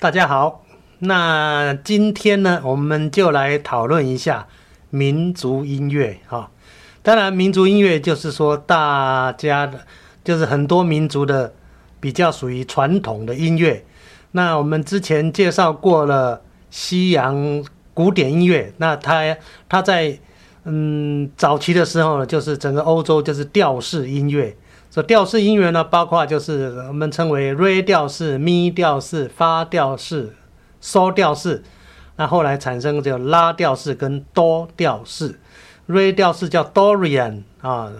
大家好。那今天呢，我们就来讨论一下民族音乐哈。当然，民族音乐就是说大家的，就是很多民族的比较属于传统的音乐。那我们之前介绍过了西洋古典音乐，那它它在嗯早期的时候呢，就是整个欧洲就是调式音乐。这调式音源呢，包括就是我们称为瑞调式、咪调式、发调式、嗦调式。那后来产生叫拉调式跟哆调式。瑞调式叫 Dorian 啊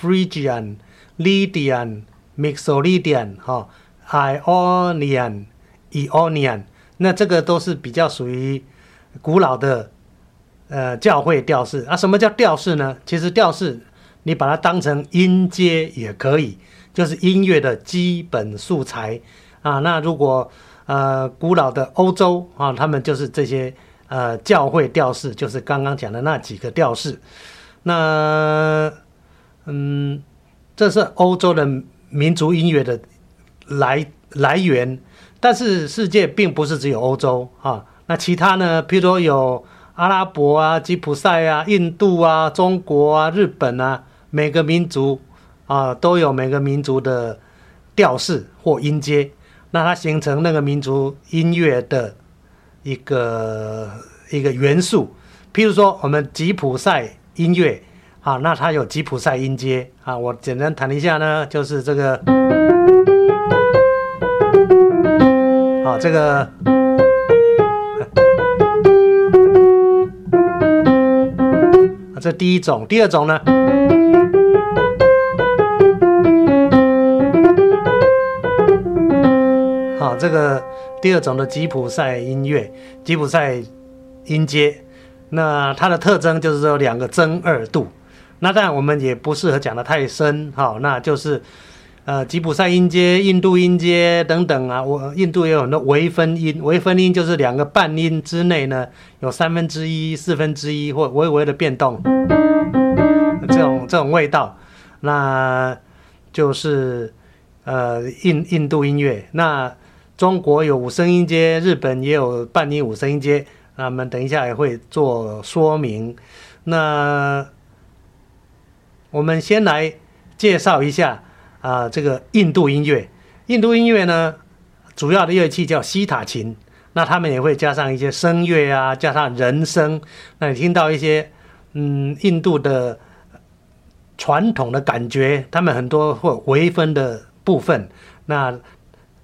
，Phrygian、Lydian、Mixolydian 哈，Ionian、Eonian。那这个都是比较属于古老的呃教会调式。啊，什么叫调式呢？其实调式。你把它当成音阶也可以，就是音乐的基本素材啊。那如果呃古老的欧洲啊，他们就是这些呃教会调式，就是刚刚讲的那几个调式。那嗯，这是欧洲的民族音乐的来来源，但是世界并不是只有欧洲啊。那其他呢？譬如说有阿拉伯啊、吉普赛啊、印度啊、中国啊、日本啊。每个民族啊都有每个民族的调式或音阶，那它形成那个民族音乐的一个一个元素。譬如说，我们吉普赛音乐啊，那它有吉普赛音阶啊。我简单弹一下呢，就是这个啊，这个，这第一种，第二种呢？这个第二种的吉普赛音乐，吉普赛音阶，那它的特征就是说两个增二度。那当然我们也不适合讲的太深，哈，那就是呃吉普赛音阶、印度音阶等等啊。我印度也有很多微分音，微分音就是两个半音之内呢有三分之一、四分之一或微微的变动，这种这种味道，那就是呃印印度音乐那。中国有五声音阶，日本也有半音五声音阶，那我们等一下也会做说明。那我们先来介绍一下啊，这个印度音乐。印度音乐呢，主要的乐器叫西塔琴，那他们也会加上一些声乐啊，加上人声。那你听到一些嗯，印度的传统的感觉，他们很多或微分的部分，那。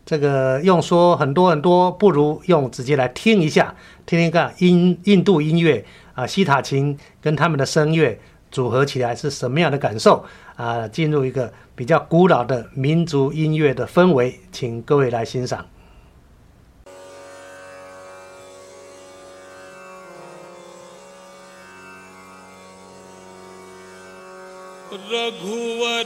这个用说很多很多，不如用直接来听一下，听听看印印度音乐啊，西塔琴跟他们的声乐组合起来是什么样的感受啊？进入一个比较古老的民族音乐的氛围，请各位来欣赏。रघुवर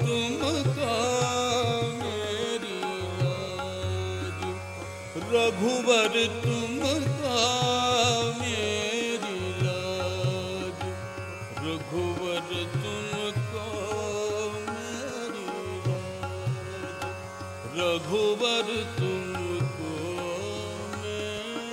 तुमको रघुवर तुमको मेरी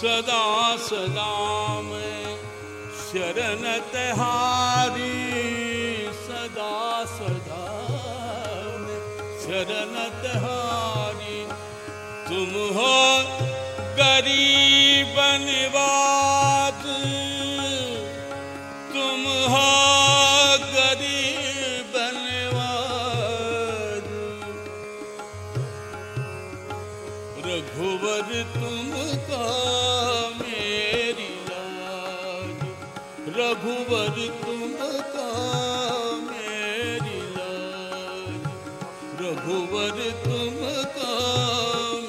ਸਦਾ ਸਦਾ ਮੈਂ ਸ਼ਰਨ ਤਹਾਰੀ ਸਦਾ ਸਦਾ ਮੈਂ ਸ਼ਰਨ ਤਹਾਰੀ ਤੁਮ ਹੋ ਗਰੀਬ ਨਿਵਾਸ। रघुवर तुमका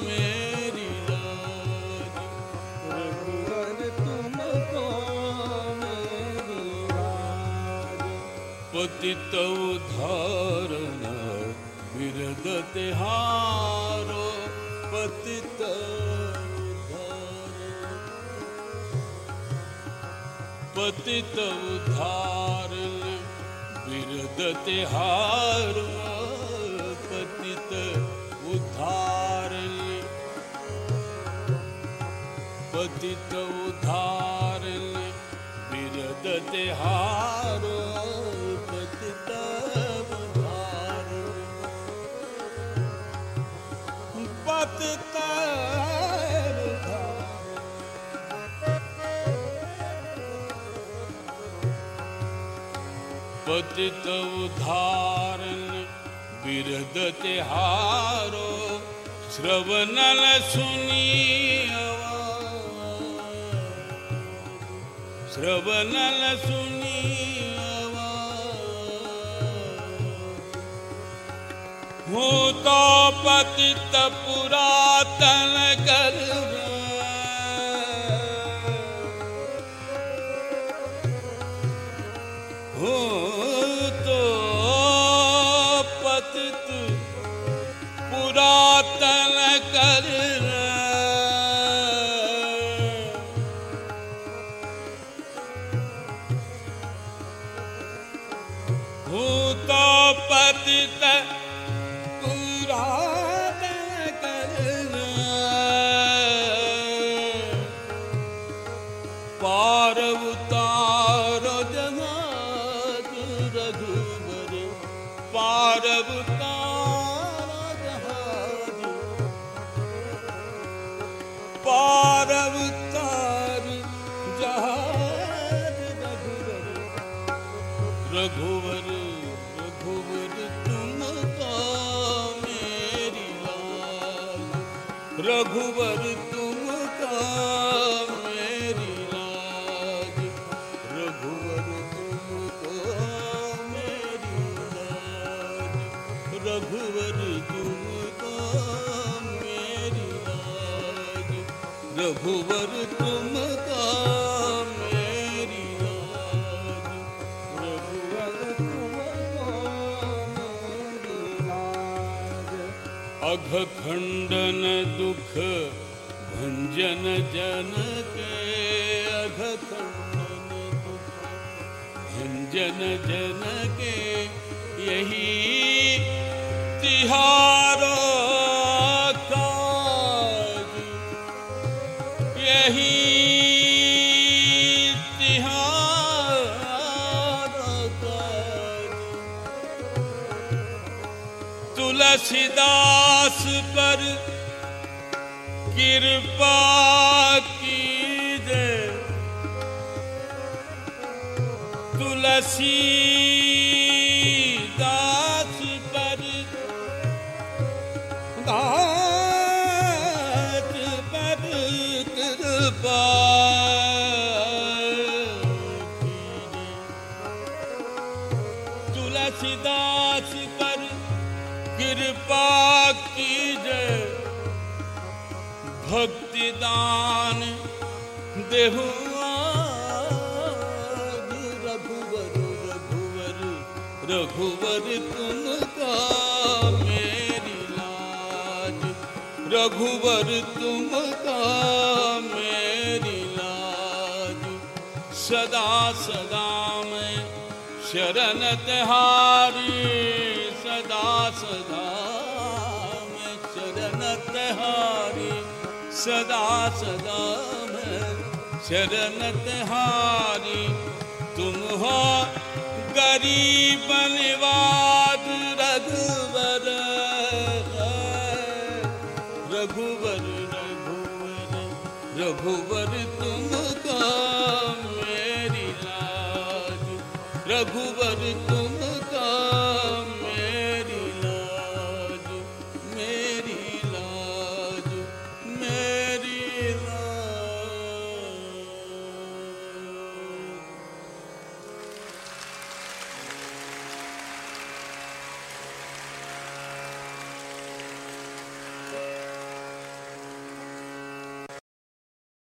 मेरी लाज रघुवर तुमका मेरी लाज पतित उद्धारण विरद तिहारो पतित उद्धारण पतित उद्धारण विरद तिहारो ਤਿਹਾਰ ਪਤਿਤਵ ਭਾਰ ਪਤਿਤਵ ਬਿਰਧ ਤਿਹਾਰੋ ਸ਼ਰਵਨਲ ਸੁਨੀ श्रवणल सुनि हो पति त पुरातन ਭੂਤੋ ਪਤਿਤ ਪੁਰਾਣ ਕਰਨ ਪਾਰ ਉਤਾਰ ਜਹਾਤ ਰਘੁਵਰ ਪਾਰ ਉਤਾਰ ਜਹਾਤ ਪਾਰ ਉਤਾਰ रघुवर तुमका मेरी लाज रघुवर तुमको मेरी लाज अघ खंडन दुख भंजन जन के अघ खंडन दुख भंजन जन के यही तिहारो ਰਹੀ ਤਿਹਾਰ ਕਰ। ਤੁਲਸੀਦਾਸ ਪਰ ਕਿਰਪਾ ਕੀਜੇ। ਤੁਲਸੀ ਕਿਰਪਾ ਕੀਜੈ। ਭਗਤੀ ਦਾਨ ਦੇਹੁਆ ਰਘੁਵਰ ਰਘੁਵਰ ਰਘੁਵਰ ਤੁਮ ਕਾ ਮੇਰੀ ਲਾਜ। ਰਘੁਵਰ ਤੁਮ ਕਾ ਮੇਰੀ ਲਾਜ। ਸਦਾ ਸਦਾ ਮੈਂ ਸ਼ਰਨ ਤੇ ਤਿਹਾਰੀ। सदा मैं शरण तिहारी, सदा सदा मैं शरण तिहारी। तुम हो गरीब निवाद रघुवर रघुवर रघुवर रघुवर तुम का मेरी लाज रघुवर